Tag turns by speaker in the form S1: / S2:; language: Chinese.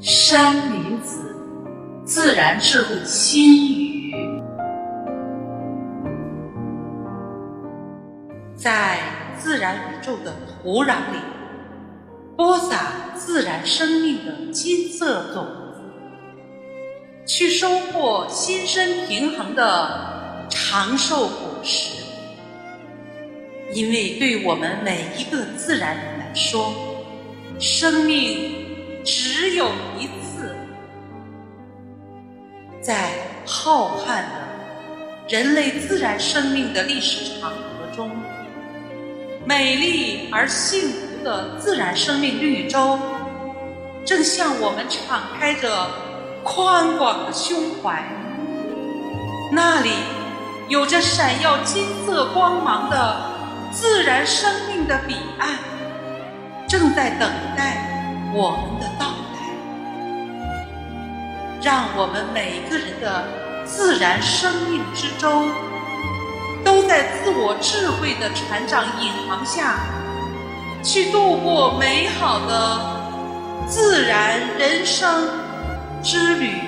S1: 山林子，自然智慧心语，
S2: 在自然宇宙的土壤里，播撒自然生命的金色种子，去收获心身平衡的长寿果实。因为对我们每一个自然人来说，生命。只有在浩瀚的人类自然生命的历史长河中，美丽而幸福的自然生命绿洲，正向我们敞开着宽广的胸怀。那里有着闪耀金色光芒的自然生命的彼岸，正在等待。我们的到，让我们每个人的自然生命之中，都在自我智慧的船长引航下，去度过美好的自然人生之旅。